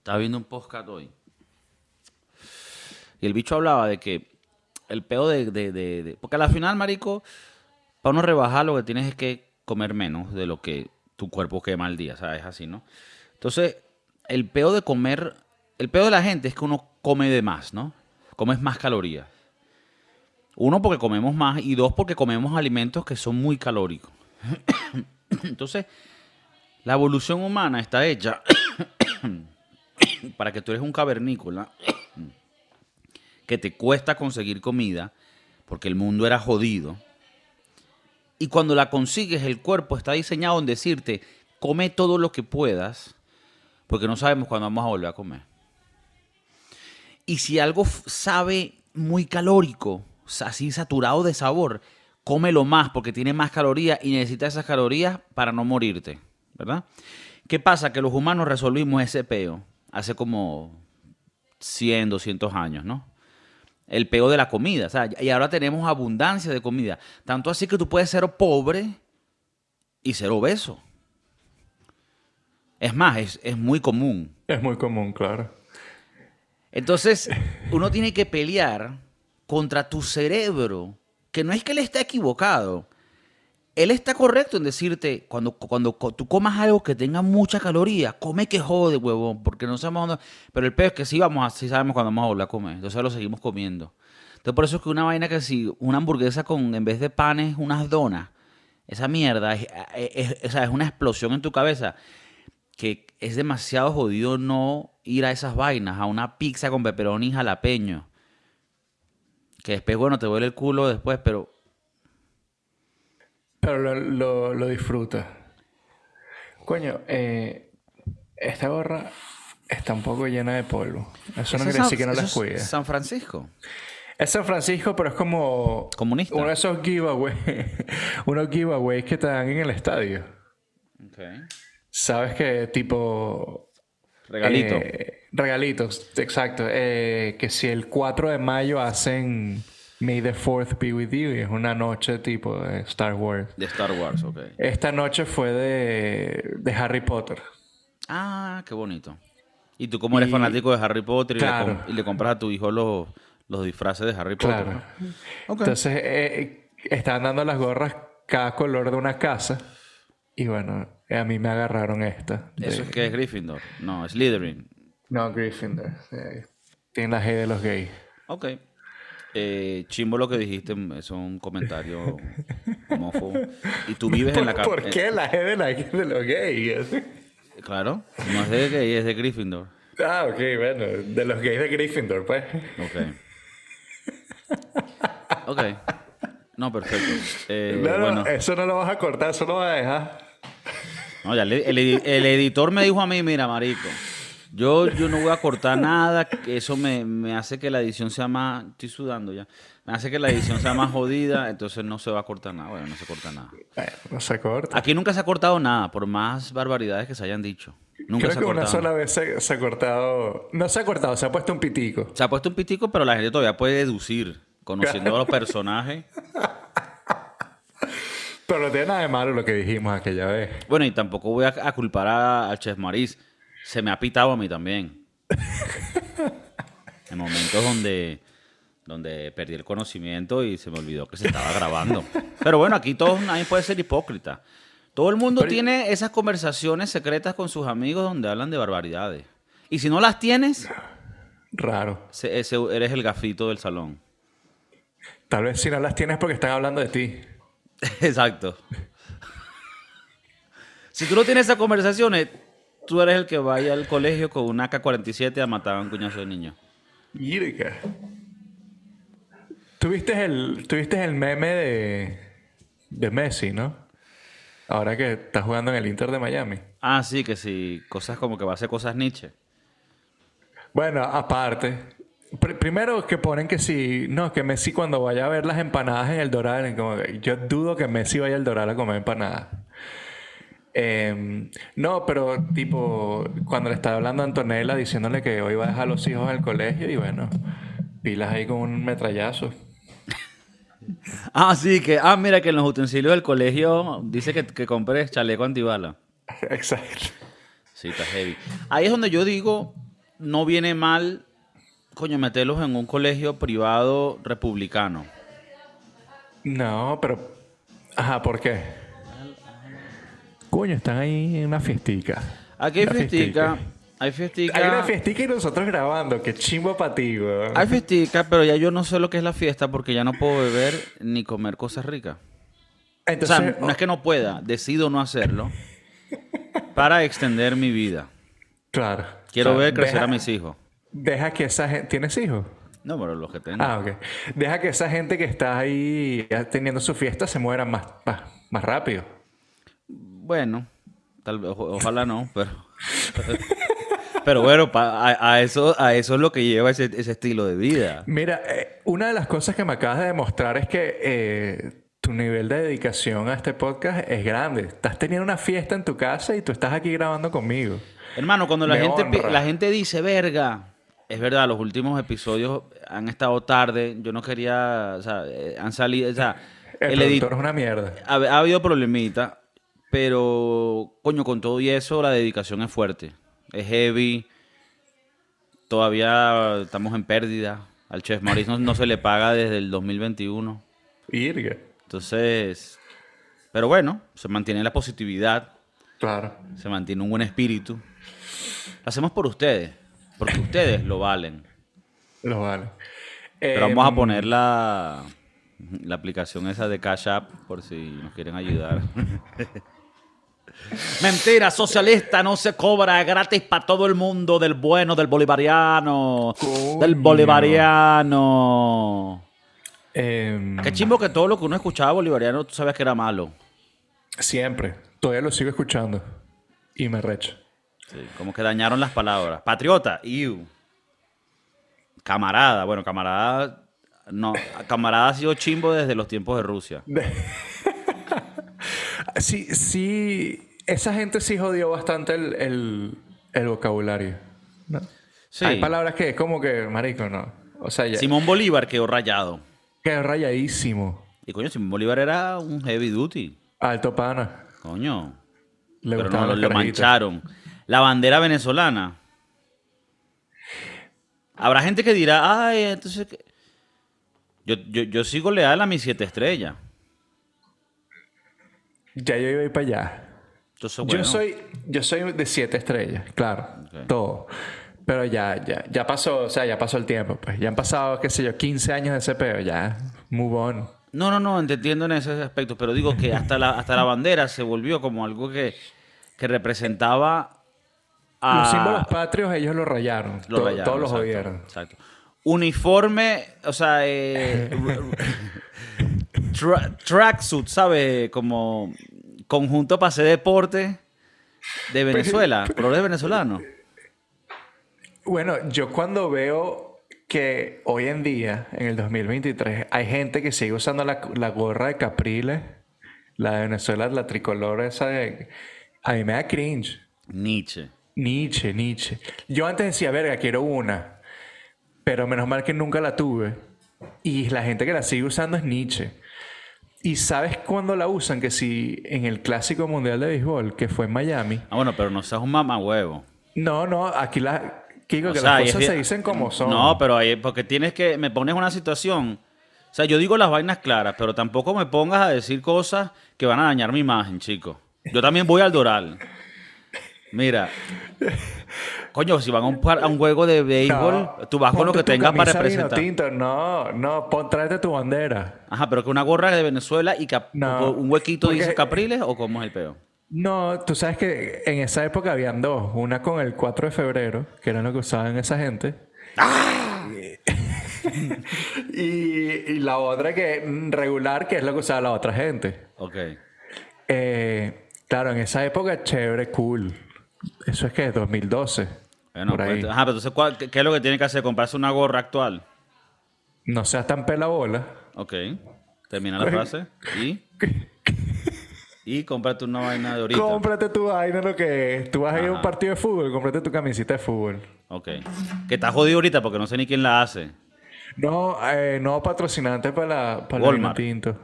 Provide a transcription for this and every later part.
Estaba viendo un podcast hoy. Y el bicho hablaba de que el pedo de, Porque al final, marico, para uno rebajar lo que tienes es que comer menos de lo que tu cuerpo quema al día, ¿sabes? Así, ¿no? Entonces, el pedo de comer... El pedo de la gente es que uno come de más, ¿no? Comes más calorías. Uno, porque comemos más. Y dos, porque comemos alimentos que son muy calóricos. Entonces, la evolución humana está hecha para que tú eres un cavernícola que te cuesta conseguir comida porque el mundo era jodido. Y cuando la consigues, el cuerpo está diseñado en decirte, come todo lo que puedas, porque no sabemos cuándo vamos a volver a comer. Y si algo sabe muy calórico, así saturado de sabor, cómelo más porque tiene más calorías y necesitas esas calorías para no morirte, ¿verdad? ¿Qué pasa? Que los humanos resolvimos ese peo hace como 100, 200 años, ¿no? El peo de la comida, o sea, y ahora tenemos abundancia de comida. Tanto así que tú puedes ser pobre y ser obeso. Es más, es, es muy común. Es muy común, claro. Entonces, uno tiene que pelear contra tu cerebro, que no es que él está equivocado. Él está correcto en decirte, cuando, cuando tú comas algo que tenga mucha caloría, come que jode, huevón, porque no sabemos dónde... Pero el peor es que sí, vamos a, sí sabemos cuándo vamos a volver a comer, entonces lo seguimos comiendo. Entonces, por eso es que una vaina que si una hamburguesa con, en vez de panes, unas donas, esa mierda, es, es- es- una explosión en tu cabeza que es demasiado jodido no ir a esas vainas, a una pizza con pepperoni jalapeño. Que después, bueno, te duele el culo después, pero Pero lo, lo, lo disfruta. Coño, eh, esta gorra está un poco llena de polvo. Eso no Eso quiere San- decir que no las es cuide. San Francisco. Es San Francisco, pero es como Comunista. uno de esos giveaways, unos giveaways que te dan en el estadio. Sabes que tipo Regalito. Eh, regalitos, exacto. Eh, que si el 4 de mayo hacen May the 4th be with you, y es una noche tipo de Star Wars. de Star Wars, ok. Esta noche fue de, de Harry Potter. Ah, qué bonito. Y tú como eres Y- fanático de Harry Potter y, Claro. le, com- y le compras a tu hijo los, los disfraces de Harry Potter. Claro. Entonces, eh, estaban dando las gorras cada color de una casa. Y bueno, a mí me agarraron esta. de- Eso es que es Gryffindor. No, es Slytherin. No, Gryffindor. eh, tiene la G de los gays. Ok. Eh, chimbo lo que dijiste, es un comentario homófobo. Y tú vives en la ¿Por, casa. por qué la G de, la, de los gays? Claro, no es de gay, es de Gryffindor. Ah, ok, bueno, de los gays de Gryffindor, pues. Ok. Ok. No, perfecto. Eh, No, no, bueno, eso no lo vas a cortar, eso lo vas a dejar. no, ya el, edi- el editor me dijo a mí, mira, marico, yo, yo no voy a cortar nada, eso me, me hace que la edición sea más... Estoy sudando ya. Me hace que la edición sea más jodida, entonces no se va a cortar nada. Bueno, no se corta nada. Bueno, no se corta. Aquí nunca se ha cortado nada, por más barbaridades que se hayan dicho. Nunca Creo se ha que una sola vez se, se ha cortado. No se ha cortado, se ha puesto un pitico. Se ha puesto un pitico, pero la gente todavía puede deducir, conociendo a los personajes. Pero no tiene nada de malo lo que dijimos aquella vez. Bueno, y tampoco voy a, a culpar a- al Chef Maris. Se me ha pitado a mí también. en momentos donde, donde perdí el conocimiento y se me olvidó que se estaba grabando. Pero bueno, aquí todos, nadie puede ser hipócrita. Todo el mundo Pero- tiene esas conversaciones secretas con sus amigos donde hablan de barbaridades. Y si no las tienes, Raro. se- ese- eres el gafito del salón. Tal vez si no las tienes porque están hablando de ti. Exacto. Si tú no tienes esas conversaciones, tú eres el que vaya al colegio con una AK-47 a matar a un cuñazo de niños. Yirka. ¿Tuviste el, tuviste el meme de, de Messi, ¿no? Ahora que está jugando en el Inter de Miami. Ah, sí, que sí, cosas como que va a hacer cosas Nietzsche. Bueno, aparte. pr- primero que ponen que si... No, que Messi cuando vaya a ver las empanadas en el Doral... Como que yo dudo que Messi vaya al Doral a comer empanadas. Em, no, pero tipo... Cuando le estaba hablando a Antonella diciéndole que hoy va a dejar a los hijos al colegio y bueno... Pilas ahí con un metrallazo. Ah, sí, que, ah, mira que en los utensilios del colegio dice que, que compres chaleco antibala. Exacto. Sí, está heavy. Ahí es donde yo digo, no viene mal, coño, meterlos en un colegio privado republicano. No, pero. Ajá, ¿por qué? Coño, están ahí en una fiestica. Aquí hay Una fiestica, fiestica. hay fiestica. Hay una fiestica y nosotros grabando. Qué chimbo para ti, weón. Hay fiestica, pero ya yo no sé lo que es la fiesta porque ya no puedo beber ni comer cosas ricas. O sea, no es que no pueda, decido no hacerlo para extender mi vida. Claro. Quiero O sea, ver crecer deja- a mis hijos. Deja que esa gente. ¿Tienes hijos? No, pero los que tengo. Ah, ok. Deja que esa gente que está ahí teniendo su fiesta se muera más, más, más rápido. Bueno, tal vez, ojalá no, pero. pero bueno, pa- a, a eso, a eso es lo que lleva ese, ese estilo de vida. Mira, eh, una de las cosas que me acabas de demostrar es que eh, tu nivel de dedicación a este podcast es grande. Estás teniendo una fiesta en tu casa y tú estás aquí grabando conmigo. Hermano, cuando la Me gente, honra. la gente dice, verga, es verdad, los últimos episodios han estado tarde, yo no quería, o sea, eh, han salido, o sea, El, el edit- productor es una mierda. ha, ha habido problemita, pero, coño, con todo y eso, la dedicación es fuerte, es heavy, todavía estamos en pérdida, al Chef Maurice no, no se le paga desde el 2021, Irga. entonces, pero bueno, se mantiene la positividad, Claro. se mantiene un buen espíritu. Lo hacemos por ustedes, porque ustedes lo valen. Lo vale. Pero vamos a Em, poner la, la aplicación esa de Cash App por si nos quieren ayudar. Mentira, socialista no se cobra gratis para todo el mundo del bueno, del bolivariano. Del bolivariano. em, Qué chimbo que todo lo que uno escuchaba bolivariano tú sabías que era malo. Siempre. Todavía lo sigo escuchando. Y me recho. Sí, como que dañaron las palabras. Patriota, iu. Camarada, bueno, camarada. No, camarada ha sido chimbo desde los tiempos de Rusia. Sí, sí. Esa gente sí jodió bastante el, el- el vocabulario. ¿no? Sí. Hay palabras que es como que, marico, no. O sea, ya, Simón Bolívar quedó rayado. quedó rayadísimo. Y coño, Simón Bolívar era un heavy duty. Alto pana. Coño. Le Pero no, gustaban lo, mancharon. La bandera venezolana. Habrá gente que dirá, ay, entonces. ¿qué?". Yo, yo, yo sigo leal a mis siete estrellas. Ya yo iba a ir para allá. Entonces, bueno, Yo soy, yo soy de siete estrellas, claro. Todo. Pero ya, ya, ya pasó, o sea, ya pasó el tiempo, pues. Ya han pasado, qué sé yo, 15 años de ese peo, ya. Move on. No, no, no, te entiendo en ese aspecto, pero digo que hasta la, hasta la bandera se volvió como algo que, que representaba a... Los símbolos patrios ellos lo rayaron. Lo To- rayaron, todos los jodieron. Exacto. Uniforme, o sea, eh, tra- tracksuit, ¿sabes? Como conjunto para hacer deporte de Venezuela, colores venezolanos. Bueno, yo cuando veo que hoy en día, en el 2023, hay gente que sigue usando la, la gorra de Capriles, la de Venezuela, la tricolor esa de... A mí me da cringe. Nietzsche. Nietzsche, Nietzsche. Yo antes decía, verga, quiero una. Pero menos mal que nunca la tuve. Y la gente que la sigue usando es Nietzsche. ¿Y sabes cuándo la usan? Que si en el Clásico Mundial de Béisbol, que fue en Miami. Ah, bueno, pero no seas un mamahuevo. No, no, aquí la... Kiko, O que sea, las cosas es- se dicen como son. No, pero ahí, porque tienes que, me pones una situación. O sea, yo digo las vainas claras, pero tampoco me pongas a decir cosas que van a dañar mi imagen, chico. Yo también voy al Doral. Mira. Coño, si van a un, par- a un juego de béisbol, No, tú vas con lo que tengas para representar. tinto. No, no, pon, tráete tu bandera. Ajá, pero que una gorra de Venezuela y cap- No, un huequito porque- dice Capriles o cómo es el peo. No, tú sabes que en esa época habían dos. Una con el 4 de febrero, que era lo que usaban esa gente. y, y la otra que mm, regular, que es lo que usaba la otra gente. Ok. Eh, claro, en esa época, chévere, cool. Eso es que 2012. Bueno, por ahí. pues, ajá, pero entonces, ¿cuál- qué, qué es lo que tiene que hacer? ¿Comprarse una gorra actual? No seas tan pela bola. Ok. Termina la frase. Y. Y cómprate una vaina de ahorita. Cómprate tu vaina, lo que es. Tú vas a ir a un partido de fútbol, cómprate tu camisita de fútbol. Ok. Que está jodido ahorita porque no sé ni quién la hace. No, eh, no patrocinante para la para Walmart. el tinto.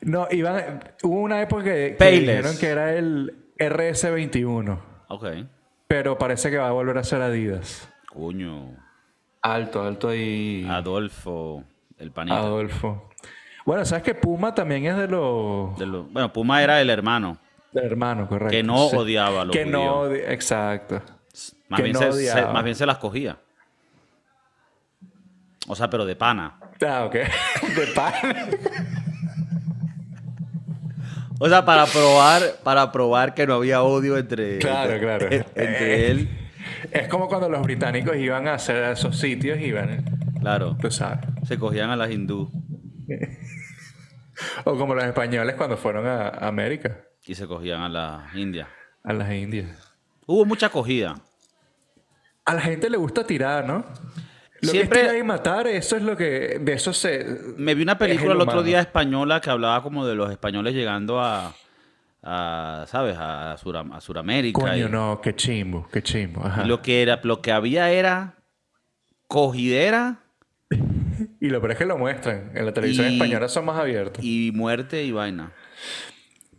No, iban, hubo una época que, que dijeron que era el RS21. Ok. pero parece que va a volver a ser Adidas. Coño. Alto, alto ahí. Adolfo, el panita. Adolfo. Bueno, sabes que Puma también es de los. De lo- bueno, Puma era el hermano. del hermano, correcto. Que no Sí. odiaba a los Que no odi- Exacto. Más Que bien, no se, odiaba. se- más bien se las cogía. O sea, pero de pana. Ah, ok. De pan. O sea, para probar, para probar que no había odio entre, Claro, entre- claro. entre él. Es como cuando los británicos iban a hacer a esos sitios y iban, Claro. tú sabes. Se cogían a las hindú O como los españoles cuando fueron a América, y se cogían a las indias. a las Indias. Hubo mucha acogida. A la gente le gusta tirar, ¿no? Lo Siempre- que es tirar y matar, eso es lo que... De eso se... Me vi una película el el otro día española que hablaba como de los españoles llegando a, a, ¿sabes? A, Suram- a Suramérica. Coño, y, no, qué chimbo, qué chimbo. Ajá. lo que era, lo que había era cogidera Y lo peor es que lo muestran. En la televisión Y- española son más abiertos. y muerte y vaina.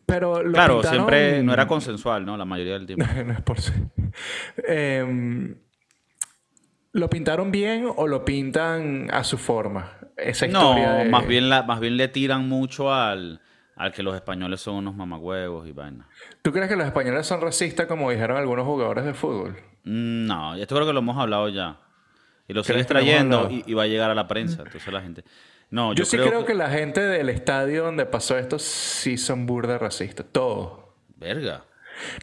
Pero lo Claro, pintaron- siempre no era consensual, ¿no? La mayoría del tiempo. no es por sí. Em, ¿Lo pintaron bien o lo pintan a su forma? Esa historia No, de- más bien, la, más bien le tiran mucho al, al que los españoles son unos mamagüevos y vaina. ¿Tú crees que los españoles son racistas como dijeron algunos jugadores de fútbol? Mm, No, esto creo que lo hemos hablado ya. Y lo ¿Crees sigues trayendo y, y va a llegar a la prensa. Entonces la gente... No, Yo, yo, sí creo, que... la gente del estadio donde pasó esto sí son burda racistas. Todos. Verga.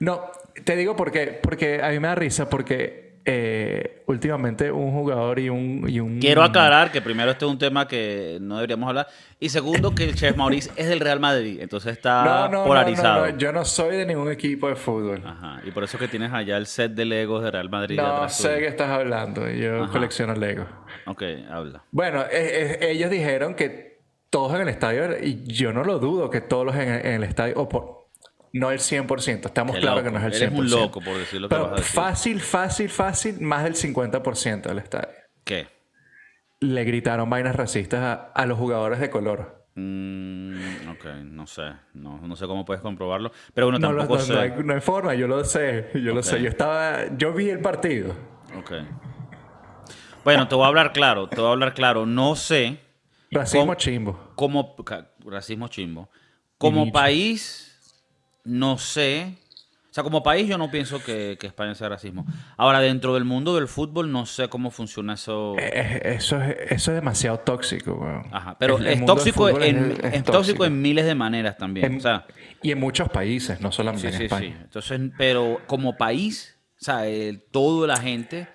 No, te digo por qué. Porque a mí me da risa porque eh, últimamente un jugador y un... Y un Quiero aclarar que primero este es un tema que no deberíamos hablar. Y segundo, que el Chef Maurice es del Real Madrid. Entonces está No, no, no, polarizado. no, Yo no soy de ningún equipo de fútbol. Ajá. Y por eso que tienes allá el set de Legos de Real Madrid. No sé tuyo. qué estás hablando. Yo Ajá. colecciono Lego. Ok, habla. Bueno, eh, eh, ellos dijeron que todos en el estadio, y yo no lo dudo que todos los en, en el estadio, o por, no el 100%, estamos Qué claros loco. que no es el 100%. Eres un loco por decir lo que Pero vas a decir. fácil, fácil, fácil, más del 50% del estadio. ¿Qué? Le gritaron vainas racistas a, a los jugadores de color. Mm, ok, no sé. No, no sé cómo puedes comprobarlo. Pero bueno, tampoco no, sé. no hay, no hay forma, yo lo sé, yo lo sé. Yo estaba, yo vi el partido. Ok. Bueno, te voy a hablar claro. Te voy a hablar claro. No sé Racismo ¿Cómo? chimbo. como racismo chimbo. Como país, no sé. O sea, como país yo no pienso que, que España sea racismo. Ahora, dentro del mundo del fútbol, no sé cómo funciona eso. Eh, Eso es, eso es demasiado tóxico, weón. Ajá, pero El- el es tóxico, en, es- tóxico tóxico. en miles de maneras también. En- o sea, y en muchos países, no solamente sí, en sí, España. sí. Entonces, pero como país, o sea, el- todo la gente,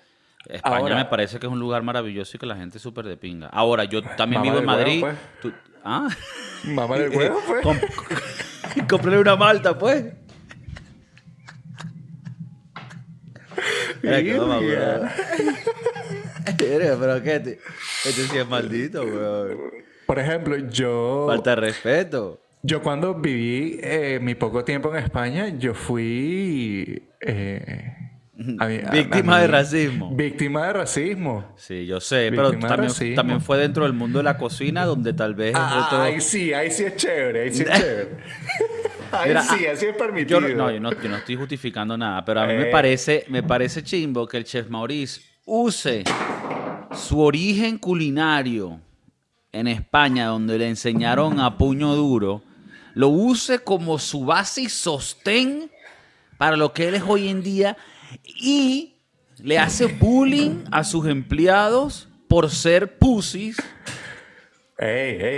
España Ahora- me parece que es un lugar maravilloso y que la gente es súper de pinga. Ahora, yo también vivo en del huevo, Madrid. pues. tú- ¿Ah? Mamá del huevo, pues. Cómprale una malta, pues. Mira, weón. Mira, pero qué, este, este sí es maldito, weón. Por ejemplo, yo, Falta de respeto. yo cuando viví eh, mi poco tiempo en España, yo fui eh, a mi- a- Víctima a de racismo. Víctima de racismo. Sí, yo sé, pero Víctima también, fue dentro del mundo de la cocina donde tal vez Ah, otro... ahí sí, ahí sí es chévere, ahí sí es chévere. ahí Mira, sí, ah, así es permitido. no, no, yo no, yo no estoy justificando nada, pero a mí me Eh. parece, me parece chimbo que el chef Maurice use su origen culinario en España, donde le enseñaron a puño duro, lo use como su base y sostén para lo que él es hoy en día y le hace bullying a sus empleados por ser pussies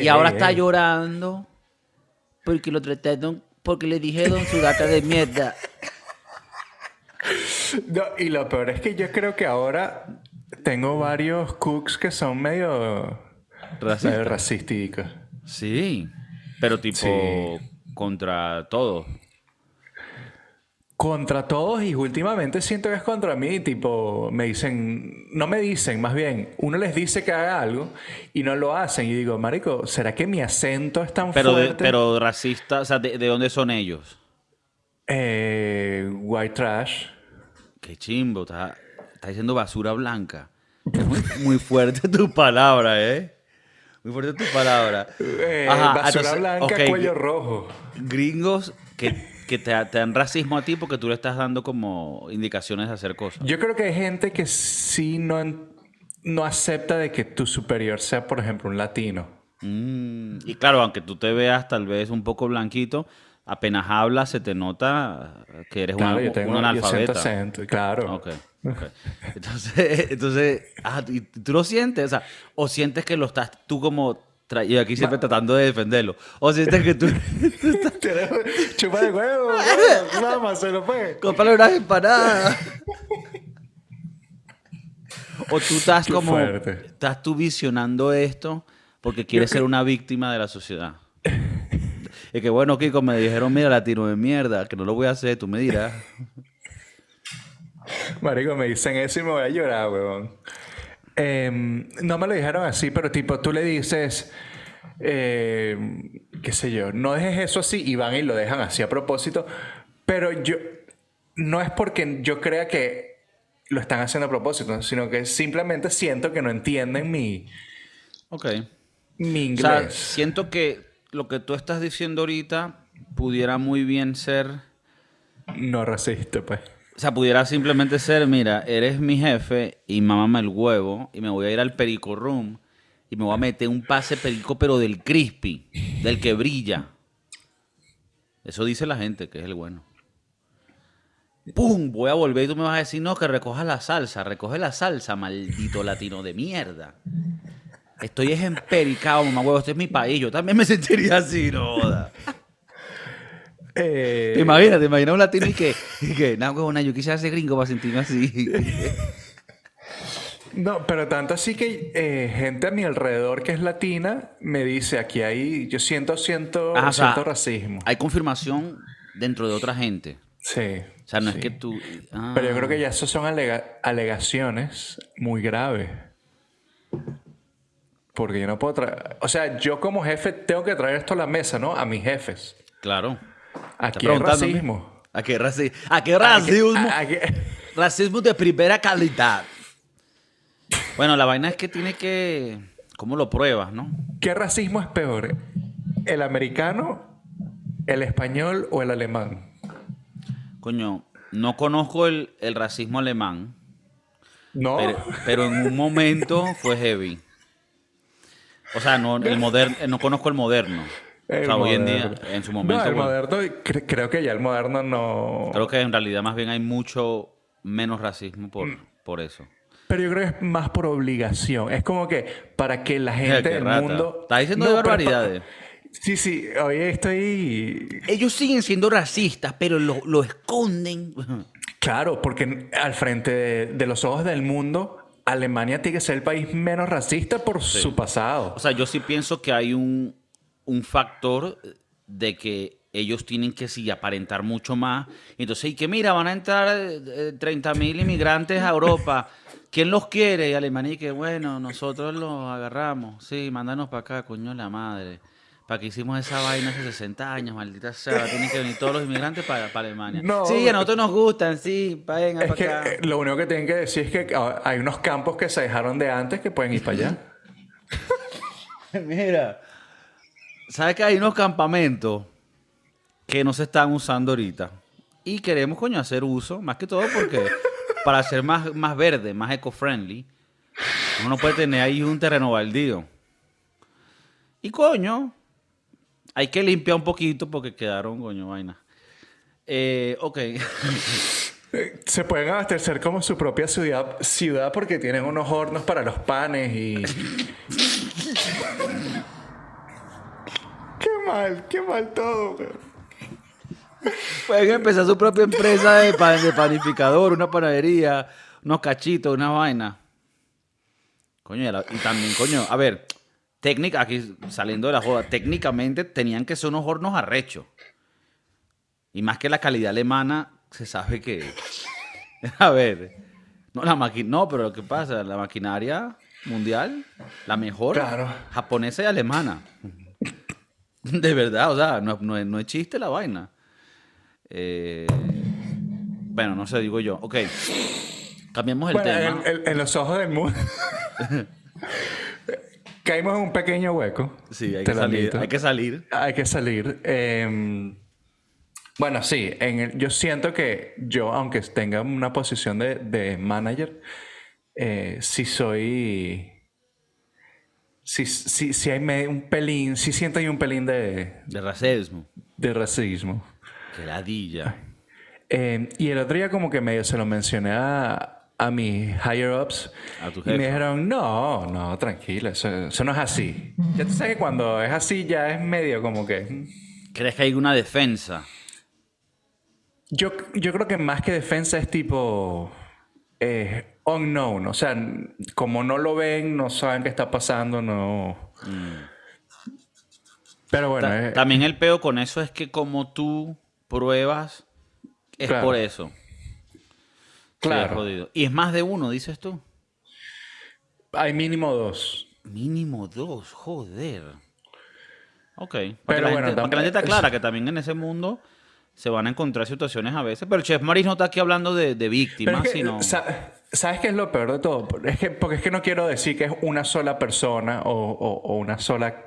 y ahora está llorando porque lo trataron, porque le dijeron su gata de mierda. No, y lo peor es que yo creo que ahora tengo varios cooks que son medio, Racista. medio racísticos. Sí, pero tipo Sí. contra todo. Contra todos y últimamente siento que es contra mí, tipo, me dicen, no me dicen, más bien, uno les dice que haga algo y no lo hacen y digo, marico, ¿será que mi acento es tan Pero, de- fuerte? pero racista, o sea, ¿de, de dónde son ellos? Eh, white trash. Qué chimbo, está, está diciendo basura blanca. Es muy, muy fuerte tu palabra, ¿eh? Muy fuerte tu palabra. Eh, Ajá, basura entonces, blanca, cuello rojo. Gringos que que te, te dan racismo a ti porque tú le estás dando como indicaciones de hacer cosas. Yo creo que hay gente que sí no, no acepta de que tu superior sea, por ejemplo, un latino. Mm, y claro, aunque tú te veas tal vez un poco blanquito, apenas hablas se te nota que eres Claro, un, yo tengo un yo analfabeta. acento, claro. Entonces, entonces ah, ¿y tú lo sientes? O sea, o sientes que lo estás tú como... Y aquí siempre tratando de defenderlo. O sientes que tú... Tienes- Chupa de huevo, huevo, vamos, se lo fue. Cómprale unas empanadas. o tú estás Qué como... fuerte. Estás tú visionando esto porque quieres ser una víctima de la sociedad. Y que bueno, Kiko, me dijeron, mira, latino de mierda, que no lo voy a hacer, tú me dirás. Marico, me dicen eso y me voy a llorar, huevón. Em, no me lo dijeron así, pero tipo, tú le dices, em, qué sé yo, no dejes eso así y van y lo dejan así a propósito. Pero yo, no es porque yo crea que lo están haciendo a propósito, sino que simplemente siento que no entienden mi, Ok. mi O sea, inglés. siento que lo que tú estás diciendo ahorita pudiera muy bien ser... No racista, pues. O sea, pudiera simplemente ser, mira, eres mi jefe y mámame el huevo y me voy a ir al perico room y me voy a meter un pase perico, pero del crispy, del que brilla. Eso dice la gente, que es el bueno. ¡Pum! Voy a volver y tú me vas a decir, no, que recojas la salsa. Recoge la salsa, maldito latino de mierda. Estoy es empericado, mamá huevo. Este es mi país. Yo también me sentiría así, no joda. Eh, ¿Te imaginas? ¿Te imaginas un latino y que, y que no, huevona, yo quisiera ser gringo para sentirme así? No, pero tanto así que eh, gente a mi alrededor que es latina me dice aquí hay, yo siento, siento, Ajá, o sea, siento racismo. Hay confirmación dentro de otra gente. Sí. O sea, no sí. es que tú... ah. Pero yo creo que ya eso son alega- alegaciones muy graves. Porque yo no puedo traer... O sea, yo como jefe tengo que traer esto a la mesa, ¿no? A mis jefes. Claro. Hay preguntándome. racismo. ¿A qué, raci- ¿A qué racismo? A- a- Racismo de primera calidad. Bueno, la vaina es que tiene que... ¿Cómo lo pruebas, no? ¿Qué racismo es peor? ¿El americano, el español o el alemán? Coño, no conozco el, el racismo alemán, No. pero, pero en un momento fue heavy. O sea, no, el moderno, no conozco el moderno. O El sea, hoy en día, en su momento... No, el bueno, moderno, cre- creo que ya el moderno no. Creo que en realidad más bien hay mucho menos racismo por, Mm. por eso. Pero yo creo que es más por obligación. Es como que para que la gente del rata. mundo. Estás diciendo No, de barbaridades. Sí, sí. Hoy estoy. Ellos siguen siendo racistas, pero lo, lo esconden. Claro, porque al frente de, de los ojos del mundo, Alemania tiene que ser el país menos racista por su pasado. O sea, yo sí pienso que hay un, un factor de que ellos tienen que sí aparentar mucho más. Entonces, y que mira, van a entrar 30 mil inmigrantes a Europa. ¿Quién los quiere? Y Alemania, y que bueno, nosotros los agarramos. Sí, mándanos para acá, coño la madre. ¿Para que hicimos esa vaina hace 60 años? Maldita sea, tienen que venir todos los inmigrantes para, para Alemania. No. sí, a nosotros nos gustan, sí, es para que acá. eh, lo único que tienen que decir es que ah, hay unos campos que se dejaron de antes que pueden ir para allá. Mira, ¿sabes que hay unos campamentos que no se están usando ahorita? Y queremos, coño, hacer uso, más que todo porque para ser más, más verde, más eco-friendly, uno no puede tener ahí un terreno baldío. Y coño, hay que limpiar un poquito porque quedaron, coño, vaina. Eh, ok. Se pueden abastecer como su propia ciudad, ciudad porque tienen unos hornos para los panes y... qué mal, qué mal todo. weón. Pueden empezar su propia empresa de, pan- de panificador, una panadería, unos cachitos, una vaina. Coño, y, también, coño, a ver, técnica, aquí saliendo de la joda, técnicamente tenían que ser unos hornos arrechos. Y más que la calidad alemana, se sabe que. A ver, no, la maqui- no, pero ¿qué pasa? La maquinaria mundial, la mejor, Claro. japonesa y alemana. De verdad, o sea, no, no no es chiste la vaina. Eh, bueno, no sé, digo yo. Ok, cambiamos el Bueno, tema. en, en- en los ojos del mundo. Caímos en un pequeño hueco. Sí, hay que salir. Hay que salir. Hay que salir. Eh, Bueno, sí, en el- yo siento que yo, aunque tenga una posición de, de manager, eh, sí soy... Sí, sí, sí hay me- un pelín, sí siento ahí un pelín de, De racismo. de racismo. Que ladilla. Eh, y el otro día como que medio se lo mencioné a, a mis higher ups A tu y me jefe. dijeron, no, no, tranquila, eso, eso no es así. Ya tú sabes que cuando es así ya es medio como que... mm. ¿Crees que hay una defensa? Yo, yo creo que más que defensa es tipo eh, unknown, o sea, como no lo ven, no saben qué está pasando, no... Pero bueno, Ta- eh, También el peo con eso es que como tú pruebas, es Claro. por eso. Claro, jodido. Y es más de uno, dices tú. hay mínimo dos. Mínimo dos, joder. Ok. Para, Pero que, bueno, gente, para que la gente tampoco- aclara que también en ese mundo se van a encontrar situaciones a veces. Pero Chef Maris no está aquí hablando de, víctimas, es que, sino... sa- ¿Sabes qué es lo peor de todo? Es que, porque es que no quiero decir que es una sola persona o, una, sola,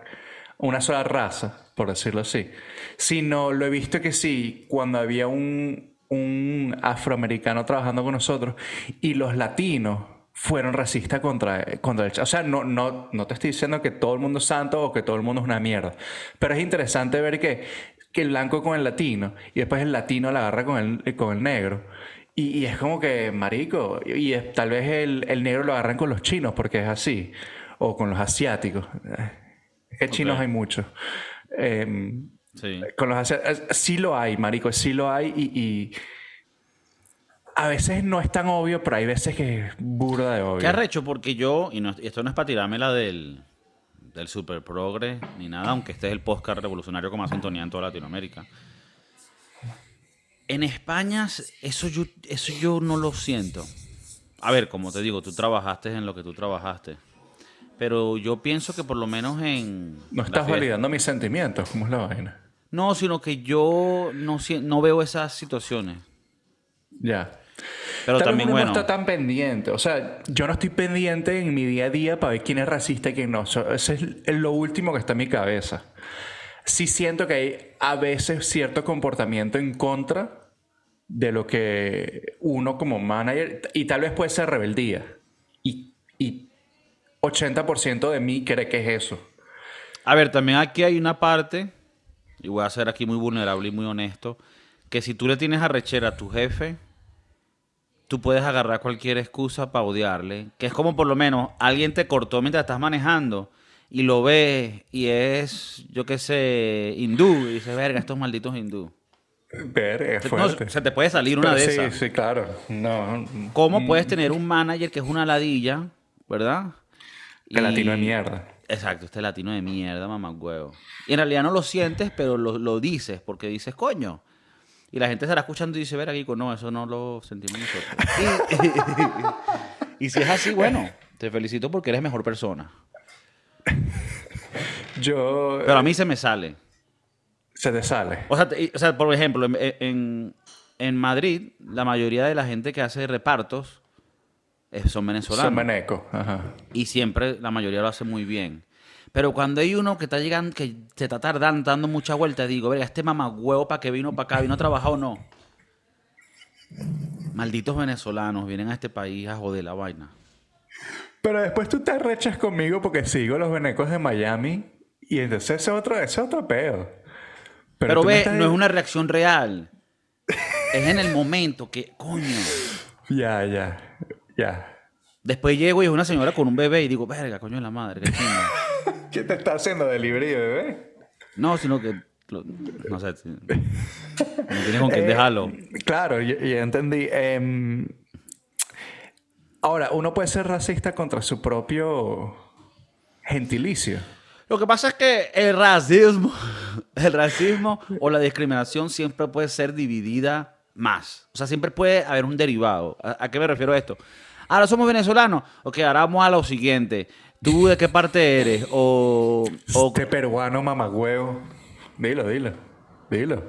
una sola raza, por decirlo así. Sino lo he visto que sí, cuando había un, un afroamericano trabajando con nosotros y los latinos fueron racistas contra, contra el... O sea, no, no, no te estoy diciendo que todo el mundo es santo o que todo el mundo es una mierda. Pero es interesante ver que, que el blanco con el latino y después el latino la agarra con el, con el negro. Y, y es como que, marico, y es- tal vez el, el negro lo agarran con los chinos porque es así, o con los asiáticos. Es que chinos hay muchos. Em, Sí. con los asiáticos, sí lo hay, marico, sí lo hay y, y a veces no es tan obvio, pero hay veces que es burda de obvio. ¿Qué arrecho? Porque yo, y, no- y esto no es para tirarme la del, del super progre ni nada, aunque este es el podcast revolucionario con más sintonía en toda Latinoamérica. En España, eso yo, eso yo no lo siento. A ver, como te digo, tú trabajaste en lo que tú trabajaste. Pero yo pienso que por lo menos en. No estás fiesta- validando mis sentimientos, ¿cómo es la vaina? No, sino que yo no, no veo esas situaciones. Ya. Pero Tal también, bueno. no está tan pendiente. O sea, yo no estoy pendiente en mi día a día para ver quién es racista y quién no. Eso eso es es lo último que está en mi cabeza. Sí siento que hay a veces cierto comportamiento en contra de lo que uno como manager, y tal vez puede ser rebeldía. Y, y 80% de mí cree que es eso. A ver, también aquí hay una parte, y voy a ser aquí muy vulnerable y muy honesto, que si tú le tienes arrechera a tu jefe, tú puedes agarrar cualquier excusa para odiarle. Que es como por lo menos alguien te cortó mientras estás manejando y lo ves y es, yo qué sé, hindú. Y dices, verga, estos malditos hindú. Verga, es No, fuerte. se te puede salir una Pero de sí, esas. sí, claro. No, ¿Cómo puedes tener un manager que es una ladilla, verdad? que latino de mierda. Exacto, este latino de mierda, mamá huevo. Y en realidad no lo sientes, pero lo, lo dices, porque dices, coño. Y la gente estará escuchando y dice, ver aquí, no, eso no lo sentimos nosotros. Y, y si es así, bueno, te felicito porque eres mejor persona. Yo... Pero a mí se me sale. Se te sale. O sea, te- y- o sea, por ejemplo, en, en- en Madrid, la mayoría de la gente que hace repartos eh, son venezolanos. Son veneco. Ajá. Y siempre la mayoría lo hace muy bien. Pero cuando hay uno que está llegando, que se está tardando, dando mucha vuelta, digo, verga, este mamagüevo para que vino para acá, vino a trabajar o no. Malditos venezolanos vienen a este país a joder la vaina. Pero después tú te arrechas conmigo porque sigo los venecos de Miami y entonces ese es otro, es otro peo. Pero, ve, estás- no es una reacción real. Es en el momento que, coño. Ya, ya, ya. Después llego y es una señora con un bebé y digo, verga, coño de la madre, qué chingo. ¿Qué te está haciendo delivery, bebé? No, sino que, lo- no sé, si- no tienes con quién Eh, dejarlo. Claro, ya, ya entendí. Em, ahora, uno puede ser racista contra su propio gentilicio. Lo que pasa es que el racismo, el racismo o la discriminación siempre puede ser dividida más. O sea, siempre puede haber un derivado. ¿A, a qué me refiero a esto? Ahora somos venezolanos. Ok, ahora vamos a lo siguiente. ¿Tú de qué parte eres? O... o Este peruano mamagüevo. Dilo, dilo. Dilo.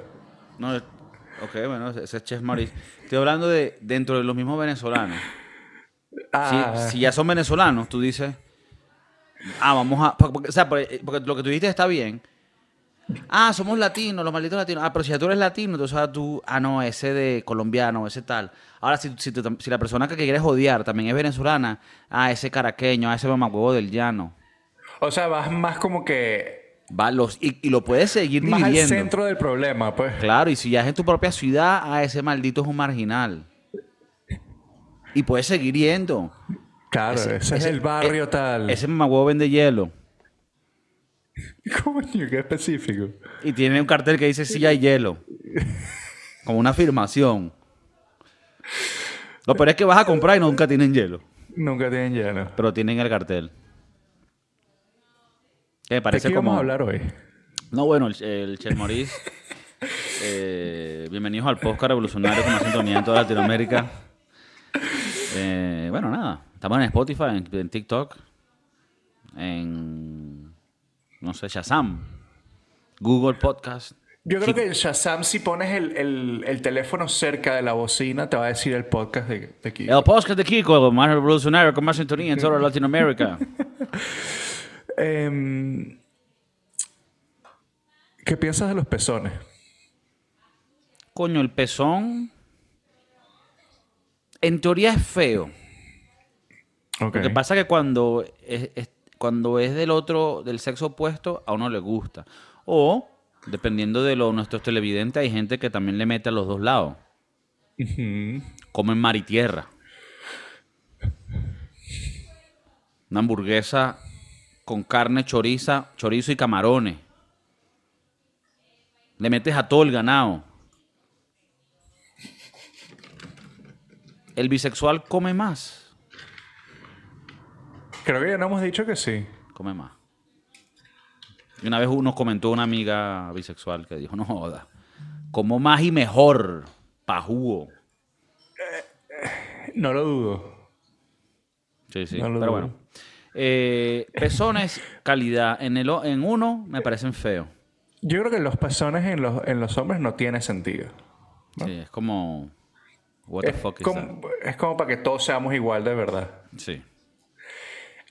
no, ok, bueno, ese es Chef Maurice. Estoy hablando de dentro de los mismos venezolanos. Ah, Si, si ya son venezolanos, tú dices... Ah, vamos a... porque- o sea, porque, porque lo que tú dijiste está bien. Ah, somos latinos, los malditos latinos. Ah, pero si ya tú eres latino, entonces tú, ah, no, ese de colombiano, ese tal. Ahora, si, si, tú tam- si la persona que quieres odiar también es venezolana, ah, ese caraqueño, ah, ese mamacuevo del llano. O sea, vas más como que... Va, los, y, y lo puedes seguir Más al dividiendo. centro del problema, pues. Claro, y si ya es en tu propia ciudad, ah, ese maldito es un marginal. Y puedes seguir yendo. Claro, ese, es ese- el barrio tal. Ese mamacuevo vende hielo. Coño, qué específico. Y tiene un cartel que dice sí hay hielo. Como una afirmación. Lo peor es que vas a comprar y nunca tienen hielo. Nunca tienen lleno. Pero tienen el cartel. Que me ¿De parece qué como. vamos a hablar hoy? No, bueno, el, el Chef Maurice. eh, bienvenidos al podcast revolucionario con más sintonía en toda Latinoamérica. Eh, bueno, nada. Estamos en Spotify, en, en TikTok, en. No sé, Shazam, Google Podcast. Yo creo que en Shazam, si pones el, el- el teléfono cerca de la bocina, te va a decir el podcast de, de aquí. El podcast de Kiko, el más revolucionario con más sintonía en toda Latinoamérica. Em, ¿Qué piensas de los pezones? Coño, el pezón. En teoría es feo. Lo que pasa es que cuando es, es- cuando es del otro, del sexo opuesto, a uno le gusta. O, dependiendo de lo, nuestros televidentes, hay gente que también le mete a los dos lados. Comen mar y tierra. Una hamburguesa con carne, choriza, chorizo y camarones. Le metes a todo el ganado. El bisexual come más. Creo que ya no hemos dicho que sí. Come más. Y una vez uno comentó una amiga bisexual que dijo, no joda, como más y mejor, pajúo. No lo dudo. Sí, sí, No lo pero dudo. bueno. Eh, pezones, calidad. En, el, en uno me parecen feos. Yo creo que los pezones en los, en los hombres no tiene sentido. Sí, es como... What the Es fuck is como, es como para que todos seamos igual de verdad. Sí.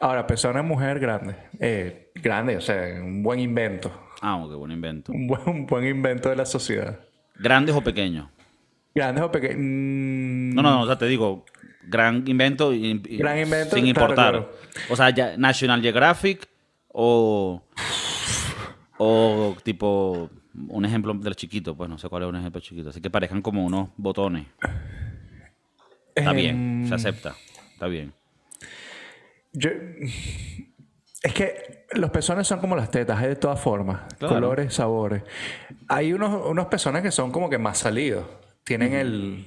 Ahora, persona mujer grande. Eh, grande, o sea, un buen invento. Ah, qué buen invento. Un buen, un buen invento de la sociedad. ¿Grandes o pequeños? Grandes o pequeños. Mm, No, no, no, o sea, te digo, gran invento, y- y- Gran invento, sin importar. claro. O sea, ya National Geographic o o tipo un ejemplo de los chiquitos, pues no sé cuál es un ejemplo chiquito, así que parezcan como unos botones. Está bien, em, se acepta, está bien. Yo- es que los pezones son como las tetas, hay de todas formas. Claro. Colores, sabores. Hay unos, unos pezones que son como que más salidos. Tienen el.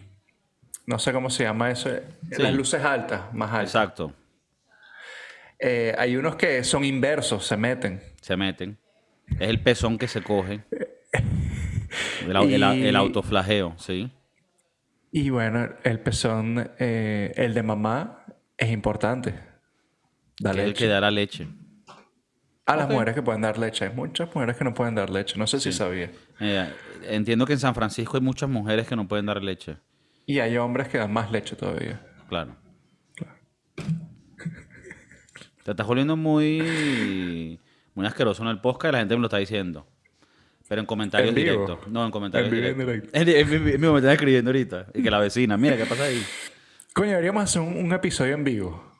No sé cómo se llama eso. Las luces altas, más altas. Exacto, Eh, hay unos que son inversos, se meten. se meten. Es el pezón que se coge. El Y- autoflageo, sí. Y bueno, el pezón, eh, el de mamá, es importante. Da Que es el que da la leche. A las mujeres que pueden dar leche. Hay muchas mujeres que no pueden dar leche. No sé si sabía. Eh, entiendo que en San Francisco hay muchas mujeres que no pueden dar leche. Y hay hombres que dan más leche todavía. Claro. Te estás volviendo muy, muy asqueroso en el podcast y la gente me lo está diciendo. Pero en comentarios ¿En directos. No, en comentarios En en directos. directo. Es mi- me están escribiendo ahorita. Y que la vecina, mira, ¿qué pasa ahí? Coño, deberíamos hacer un, un episodio en vivo.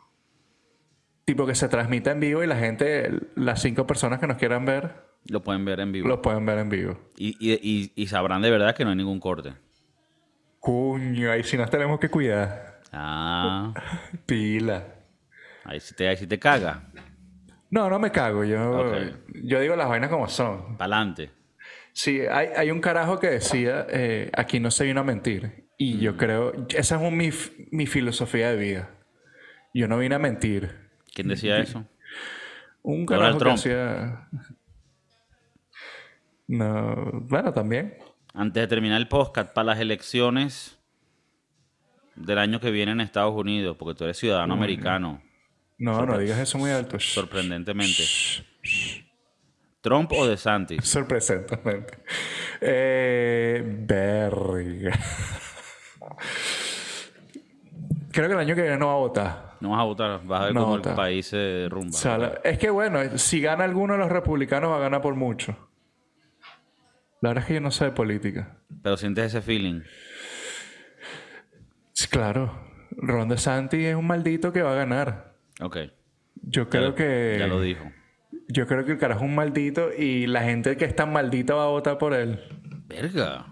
Tipo que se transmita en vivo y la gente, las cinco personas que nos quieran ver, Lo pueden ver en vivo. lo pueden ver en vivo. Y, y- y- y sabrán de verdad que no hay ningún corte. Coño, ahí sí nos tenemos que cuidar. Ah, Pila. ahí sí te, ahí sí te caga. No, no me cago. Yo, yo digo las vainas como son. Pa'lante. Sí, hay, hay un carajo que decía, eh, aquí no se vino a mentir. Y Mm. yo creo, esa es un- mi, mi filosofía de vida. Yo no vine a mentir. ¿Quién decía eso? Un Donald carajo que Trump. hacía... No, bueno, también. Antes de terminar el podcast, para las elecciones del año que viene en Estados Unidos, porque tú eres ciudadano americano, No, no digas eso muy alto. Sorprendentemente. ¿Trump o DeSantis? Sorpresentemente. Eh, verga. Creo que el año que viene no va a votar. No vas a votar, vas a ver No cómo el país se derrumba. O sea, la- es que bueno, si gana alguno de los republicanos va a ganar por mucho. La verdad es que yo no sé de política. Pero sientes ese feeling. Claro. Ron DeSantis es un maldito que va a ganar. Ok. Yo creo que... Ya lo dijo. Yo creo que el carajo es un maldito y la gente que es tan maldita va a votar por él. Verga.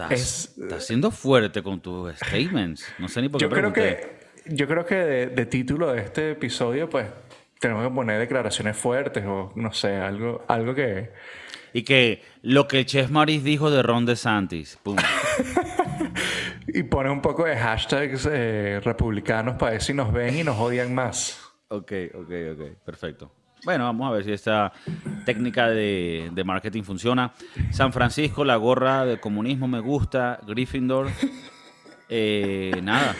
Estás, Es- estás siendo fuerte con tus statements. No sé ni por qué Yo creo pregunté. que, yo creo que de, de título de este episodio, pues, tenemos que poner declaraciones fuertes o no sé, algo, algo que. Y que lo que Chef Maris dijo de Ron DeSantis. Pum. Y poner un poco de hashtags eh, republicanos para ver si nos ven y nos odian más. ok, ok, ok. Perfecto. Bueno, vamos a ver si esta técnica de, de marketing funciona. San Francisco, la gorra de comunismo me gusta. Gryffindor. Eh, nada.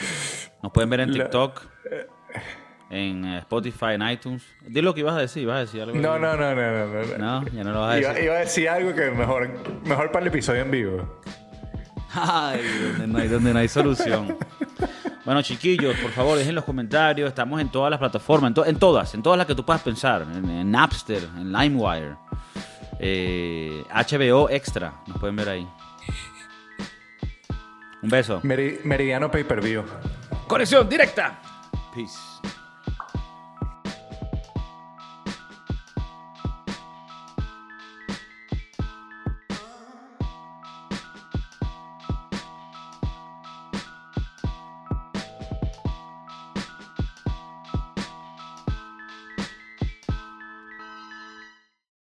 Nos pueden ver en TikTok, en Spotify, en iTunes. Di lo que ibas a decir. ¿Ibas a decir algo? No, no, no, no, no. no. Ya no lo vas a decir. iba a decir algo que mejor, mejor para el episodio en vivo. Ay, donde no hay, donde no hay solución. Bueno, chiquillos, por favor, dejen los comentarios. Estamos en todas las plataformas, en, to- en todas, en todas las que tú puedas pensar. En, en Napster, en LimeWire, eh, HBO Extra. Nos pueden ver ahí. Un beso. Meri- Meridiano Pay Per View. Conexión directa. Peace.